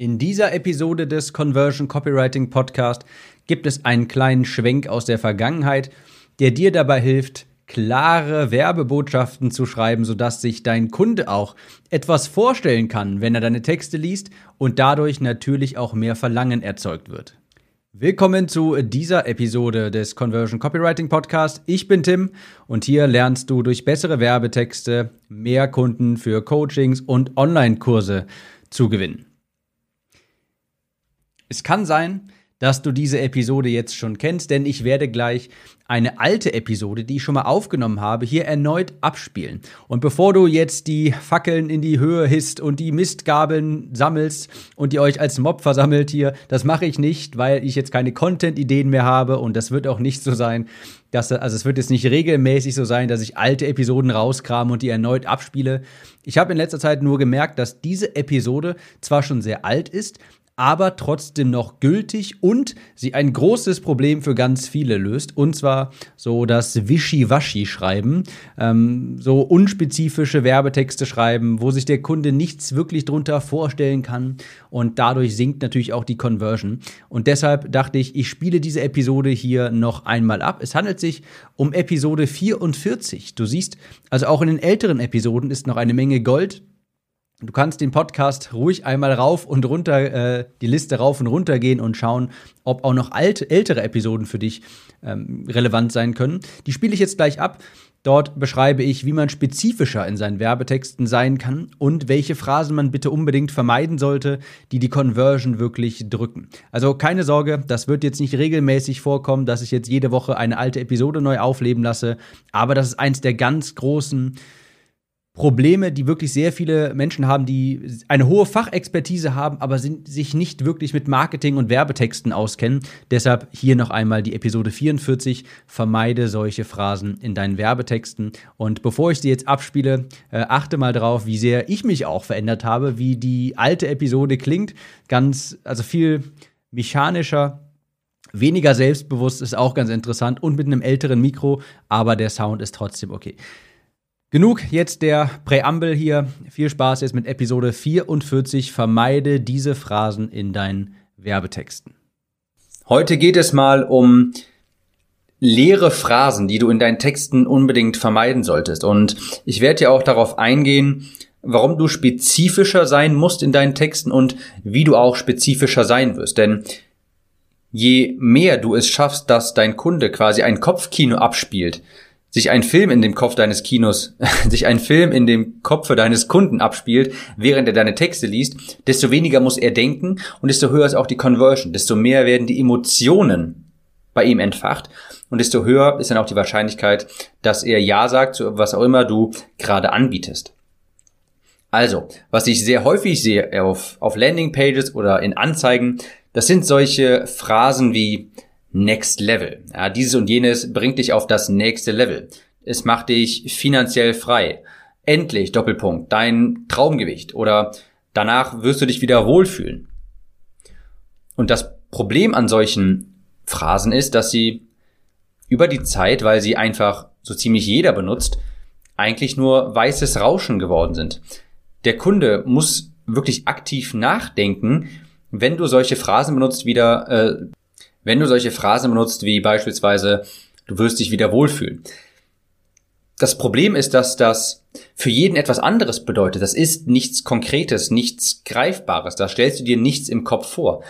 In dieser Episode des Conversion Copywriting Podcast gibt es einen kleinen Schwenk aus der Vergangenheit, der dir dabei hilft, klare Werbebotschaften zu schreiben, sodass sich dein Kunde auch etwas vorstellen kann, wenn er deine Texte liest und dadurch natürlich auch mehr Verlangen erzeugt wird. Willkommen zu dieser Episode des Conversion Copywriting Podcast. Ich bin Tim und hier lernst du durch bessere Werbetexte mehr Kunden für Coachings und Online-Kurse zu gewinnen. Es kann sein, dass du diese Episode jetzt schon kennst, denn ich werde gleich eine alte Episode, die ich schon mal aufgenommen habe, hier erneut abspielen. Und bevor du jetzt die Fackeln in die Höhe hisst und die Mistgabeln sammelst und ihr euch als Mob versammelt hier, das mache ich nicht, weil ich jetzt keine Content-Ideen mehr habe und das wird auch nicht so sein, dass, also es wird jetzt nicht regelmäßig so sein, dass ich alte Episoden rauskrame und die erneut abspiele. Ich habe in letzter Zeit nur gemerkt, dass diese Episode zwar schon sehr alt ist, aber trotzdem noch gültig und sie ein großes Problem für ganz viele löst. Und zwar so das Wischiwaschi-Schreiben, ähm, so unspezifische Werbetexte schreiben, wo sich der Kunde nichts wirklich drunter vorstellen kann. Und dadurch sinkt natürlich auch die Conversion. Und deshalb dachte ich, ich spiele diese Episode hier noch einmal ab. Es handelt sich um Episode 44. Du siehst, also auch in den älteren Episoden ist noch eine Menge Gold Du kannst den Podcast ruhig einmal rauf und runter, äh, die Liste rauf und runter gehen und schauen, ob auch noch alte, ältere Episoden für dich ähm, relevant sein können. Die spiele ich jetzt gleich ab. Dort beschreibe ich, wie man spezifischer in seinen Werbetexten sein kann und welche Phrasen man bitte unbedingt vermeiden sollte, die die Conversion wirklich drücken. Also keine Sorge, das wird jetzt nicht regelmäßig vorkommen, dass ich jetzt jede Woche eine alte Episode neu aufleben lasse, aber das ist eins der ganz großen Probleme, die wirklich sehr viele Menschen haben, die eine hohe Fachexpertise haben, aber sind, sich nicht wirklich mit Marketing und Werbetexten auskennen. Deshalb hier noch einmal die Episode 44. Vermeide solche Phrasen in deinen Werbetexten. Und bevor ich sie jetzt abspiele, äh, achte mal drauf, wie sehr ich mich auch verändert habe, wie die alte Episode klingt. Ganz, also viel mechanischer, weniger selbstbewusst ist auch ganz interessant und mit einem älteren Mikro, aber der Sound ist trotzdem okay. Genug jetzt der Präambel hier. Viel Spaß jetzt mit Episode 44. Vermeide diese Phrasen in deinen Werbetexten. Heute geht es mal um leere Phrasen, die du in deinen Texten unbedingt vermeiden solltest. Und ich werde ja auch darauf eingehen, warum du spezifischer sein musst in deinen Texten und wie du auch spezifischer sein wirst. Denn je mehr du es schaffst, dass dein Kunde quasi ein Kopfkino abspielt, sich ein Film in dem Kopf deines Kinos, sich ein Film in dem Kopf deines Kunden abspielt, während er deine Texte liest, desto weniger muss er denken und desto höher ist auch die Conversion, desto mehr werden die Emotionen bei ihm entfacht und desto höher ist dann auch die Wahrscheinlichkeit, dass er Ja sagt zu was auch immer du gerade anbietest. Also, was ich sehr häufig sehe auf, auf Landingpages oder in Anzeigen, das sind solche Phrasen wie Next Level. Ja, dieses und jenes bringt dich auf das nächste Level. Es macht dich finanziell frei. Endlich, Doppelpunkt, dein Traumgewicht oder danach wirst du dich wieder wohlfühlen. Und das Problem an solchen Phrasen ist, dass sie über die Zeit, weil sie einfach so ziemlich jeder benutzt, eigentlich nur weißes Rauschen geworden sind. Der Kunde muss wirklich aktiv nachdenken, wenn du solche Phrasen benutzt, wieder äh, wenn du solche Phrasen benutzt wie beispielsweise, du wirst dich wieder wohlfühlen. Das Problem ist, dass das für jeden etwas anderes bedeutet. Das ist nichts Konkretes, nichts Greifbares. Da stellst du dir nichts im Kopf vor.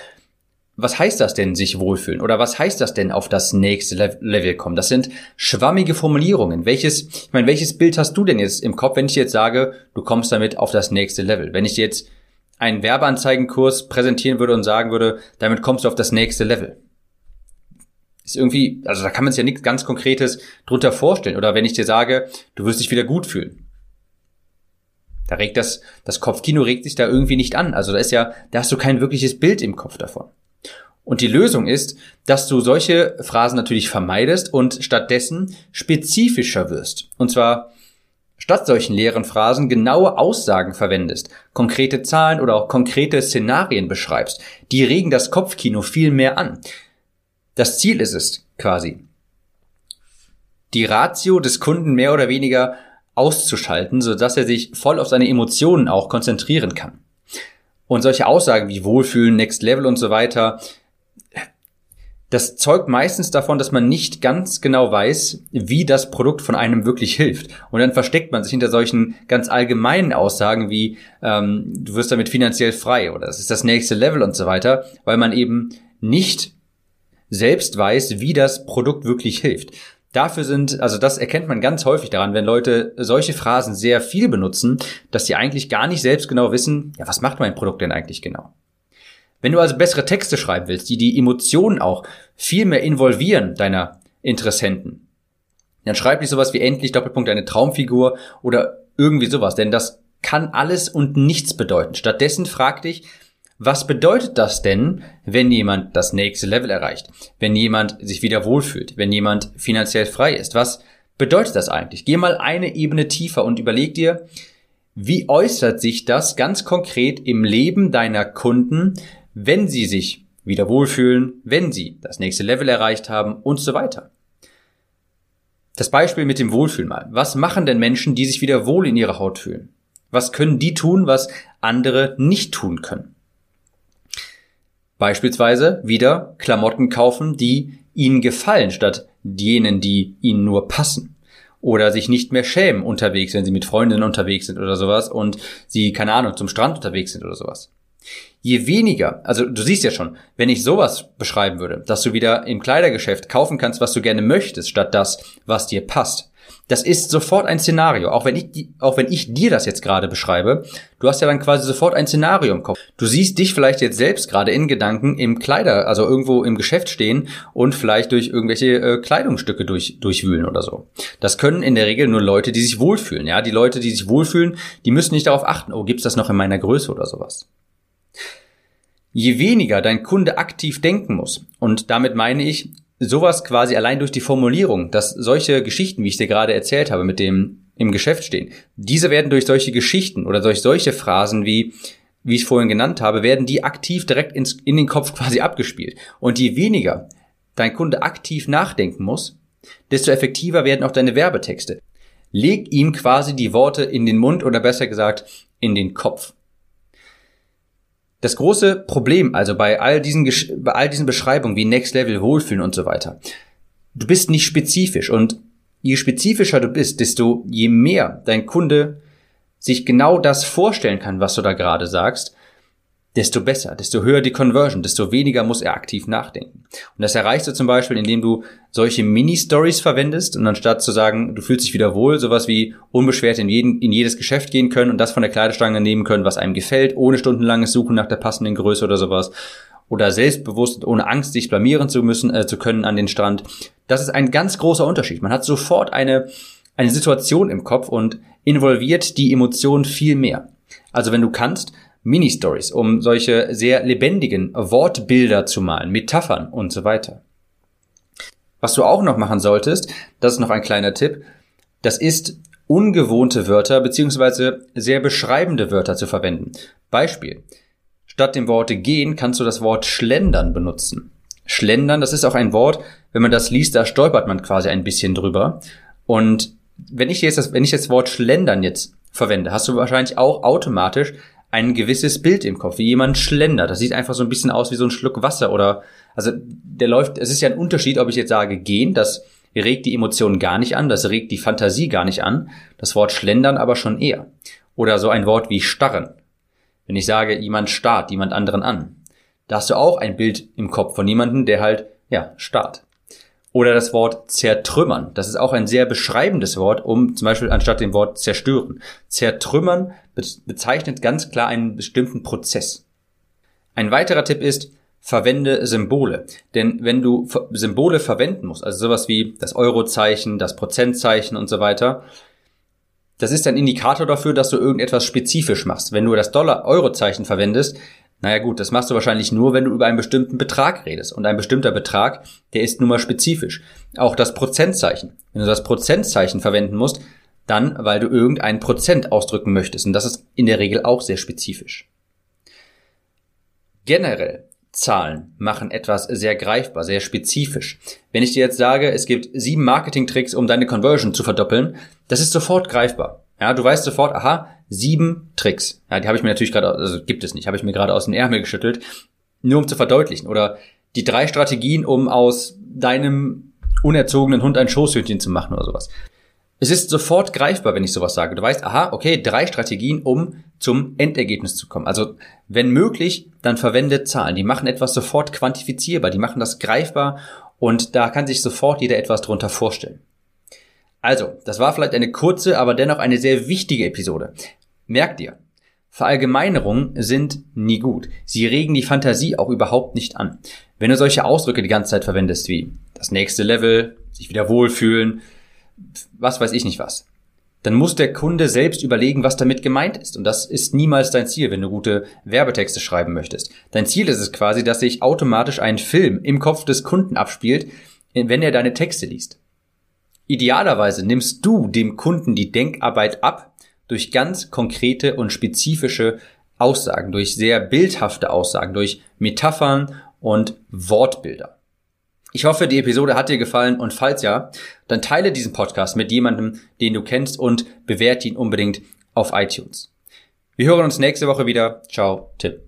Was heißt das denn, sich wohlfühlen? Oder was heißt das denn, auf das nächste Level kommen? Das sind schwammige Formulierungen. Welches, ich meine, welches Bild hast du denn jetzt im Kopf, wenn ich jetzt sage, du kommst damit auf das nächste Level? Wenn ich jetzt einen Werbeanzeigenkurs präsentieren würde und sagen würde, damit kommst du auf das nächste Level ist irgendwie, also da kann man sich ja nichts ganz Konkretes drunter vorstellen. Oder wenn ich dir sage, du wirst dich wieder gut fühlen. Da regt das, das Kopfkino regt sich da irgendwie nicht an. Also da ist ja, da hast du kein wirkliches Bild im Kopf davon. Und die Lösung ist, dass du solche Phrasen natürlich vermeidest und stattdessen spezifischer wirst. Und zwar statt solchen leeren Phrasen genaue Aussagen verwendest, konkrete Zahlen oder auch konkrete Szenarien beschreibst. Die regen das Kopfkino viel mehr an. Das Ziel ist es quasi, die Ratio des Kunden mehr oder weniger auszuschalten, so dass er sich voll auf seine Emotionen auch konzentrieren kann. Und solche Aussagen wie Wohlfühlen, Next Level und so weiter, das zeugt meistens davon, dass man nicht ganz genau weiß, wie das Produkt von einem wirklich hilft. Und dann versteckt man sich hinter solchen ganz allgemeinen Aussagen wie, ähm, du wirst damit finanziell frei oder es ist das nächste Level und so weiter, weil man eben nicht selbst weiß, wie das Produkt wirklich hilft. Dafür sind, also das erkennt man ganz häufig daran, wenn Leute solche Phrasen sehr viel benutzen, dass sie eigentlich gar nicht selbst genau wissen, ja, was macht mein Produkt denn eigentlich genau? Wenn du also bessere Texte schreiben willst, die die Emotionen auch viel mehr involvieren deiner Interessenten, dann schreib nicht sowas wie endlich Doppelpunkt eine Traumfigur oder irgendwie sowas, denn das kann alles und nichts bedeuten. Stattdessen frag dich, was bedeutet das denn, wenn jemand das nächste Level erreicht? Wenn jemand sich wieder wohlfühlt? Wenn jemand finanziell frei ist? Was bedeutet das eigentlich? Geh mal eine Ebene tiefer und überleg dir, wie äußert sich das ganz konkret im Leben deiner Kunden, wenn sie sich wieder wohlfühlen, wenn sie das nächste Level erreicht haben und so weiter. Das Beispiel mit dem Wohlfühlen mal. Was machen denn Menschen, die sich wieder wohl in ihrer Haut fühlen? Was können die tun, was andere nicht tun können? Beispielsweise wieder Klamotten kaufen, die ihnen gefallen, statt jenen, die ihnen nur passen. Oder sich nicht mehr schämen unterwegs, wenn sie mit Freundinnen unterwegs sind oder sowas und sie, keine Ahnung, zum Strand unterwegs sind oder sowas. Je weniger, also du siehst ja schon, wenn ich sowas beschreiben würde, dass du wieder im Kleidergeschäft kaufen kannst, was du gerne möchtest, statt das, was dir passt. Das ist sofort ein Szenario. Auch wenn ich, auch wenn ich dir das jetzt gerade beschreibe, du hast ja dann quasi sofort ein Szenario im Kopf. Du siehst dich vielleicht jetzt selbst gerade in Gedanken im Kleider, also irgendwo im Geschäft stehen und vielleicht durch irgendwelche äh, Kleidungsstücke durch, durchwühlen oder so. Das können in der Regel nur Leute, die sich wohlfühlen. Ja, die Leute, die sich wohlfühlen, die müssen nicht darauf achten, oh, gibt's das noch in meiner Größe oder sowas. Je weniger dein Kunde aktiv denken muss, und damit meine ich sowas quasi allein durch die Formulierung, dass solche Geschichten, wie ich dir gerade erzählt habe, mit dem im Geschäft stehen, diese werden durch solche Geschichten oder durch solche Phrasen wie wie ich es vorhin genannt habe, werden die aktiv direkt ins, in den Kopf quasi abgespielt. Und je weniger dein Kunde aktiv nachdenken muss, desto effektiver werden auch deine Werbetexte. Leg ihm quasi die Worte in den Mund oder besser gesagt in den Kopf. Das große Problem, also bei all diesen, bei all diesen Beschreibungen wie Next Level Wohlfühlen und so weiter, du bist nicht spezifisch. Und je spezifischer du bist, desto je mehr dein Kunde sich genau das vorstellen kann, was du da gerade sagst, desto besser, desto höher die Conversion, desto weniger muss er aktiv nachdenken. Und das erreichst du zum Beispiel, indem du solche Mini-Stories verwendest und anstatt zu sagen, du fühlst dich wieder wohl, sowas wie unbeschwert in, jeden, in jedes Geschäft gehen können und das von der Kleiderstange nehmen können, was einem gefällt, ohne stundenlanges Suchen nach der passenden Größe oder sowas. Oder selbstbewusst, ohne Angst, sich blamieren zu müssen, äh, zu können an den Strand. Das ist ein ganz großer Unterschied. Man hat sofort eine, eine Situation im Kopf und involviert die Emotion viel mehr. Also wenn du kannst, Mini-Stories, um solche sehr lebendigen Wortbilder zu malen, Metaphern und so weiter. Was du auch noch machen solltest, das ist noch ein kleiner Tipp, das ist ungewohnte Wörter beziehungsweise sehr beschreibende Wörter zu verwenden. Beispiel. Statt dem Wort gehen kannst du das Wort schlendern benutzen. Schlendern, das ist auch ein Wort, wenn man das liest, da stolpert man quasi ein bisschen drüber. Und wenn ich jetzt das, wenn ich das Wort schlendern jetzt verwende, hast du wahrscheinlich auch automatisch ein gewisses Bild im Kopf, wie jemand schlendert. Das sieht einfach so ein bisschen aus wie so ein Schluck Wasser oder, also der läuft, es ist ja ein Unterschied, ob ich jetzt sage gehen, das regt die Emotionen gar nicht an, das regt die Fantasie gar nicht an, das Wort schlendern aber schon eher. Oder so ein Wort wie starren. Wenn ich sage, jemand starrt jemand anderen an, da hast du auch ein Bild im Kopf von jemandem, der halt, ja, starrt. Oder das Wort zertrümmern. Das ist auch ein sehr beschreibendes Wort, um zum Beispiel anstatt dem Wort zerstören. Zertrümmern bezeichnet ganz klar einen bestimmten Prozess. Ein weiterer Tipp ist, verwende Symbole. Denn wenn du Symbole verwenden musst, also sowas wie das Eurozeichen, das Prozentzeichen und so weiter, das ist ein Indikator dafür, dass du irgendetwas spezifisch machst. Wenn du das Dollar-Euro-Zeichen verwendest, naja gut, das machst du wahrscheinlich nur, wenn du über einen bestimmten Betrag redest. Und ein bestimmter Betrag, der ist nun mal spezifisch. Auch das Prozentzeichen. Wenn du das Prozentzeichen verwenden musst, dann, weil du irgendein Prozent ausdrücken möchtest. Und das ist in der Regel auch sehr spezifisch. Generell Zahlen machen etwas sehr greifbar, sehr spezifisch. Wenn ich dir jetzt sage, es gibt sieben Marketing-Tricks, um deine Conversion zu verdoppeln, das ist sofort greifbar. Ja, du weißt sofort, aha, sieben Tricks. Ja, die habe ich mir natürlich gerade, also gibt es nicht, habe ich mir gerade aus dem Ärmel geschüttelt, nur um zu verdeutlichen. Oder die drei Strategien, um aus deinem unerzogenen Hund ein Schoßhündchen zu machen oder sowas. Es ist sofort greifbar, wenn ich sowas sage. Du weißt, aha, okay, drei Strategien, um zum Endergebnis zu kommen. Also, wenn möglich, dann verwende Zahlen. Die machen etwas sofort quantifizierbar, die machen das greifbar und da kann sich sofort jeder etwas drunter vorstellen. Also, das war vielleicht eine kurze, aber dennoch eine sehr wichtige Episode. Merk dir, Verallgemeinerungen sind nie gut. Sie regen die Fantasie auch überhaupt nicht an. Wenn du solche Ausdrücke die ganze Zeit verwendest wie das nächste Level, sich wieder wohlfühlen, was weiß ich nicht was, dann muss der Kunde selbst überlegen, was damit gemeint ist. Und das ist niemals dein Ziel, wenn du gute Werbetexte schreiben möchtest. Dein Ziel ist es quasi, dass sich automatisch ein Film im Kopf des Kunden abspielt, wenn er deine Texte liest. Idealerweise nimmst du dem Kunden die Denkarbeit ab durch ganz konkrete und spezifische Aussagen, durch sehr bildhafte Aussagen, durch Metaphern und Wortbilder. Ich hoffe, die Episode hat dir gefallen und falls ja, dann teile diesen Podcast mit jemandem, den du kennst und bewerte ihn unbedingt auf iTunes. Wir hören uns nächste Woche wieder. Ciao, Tipp.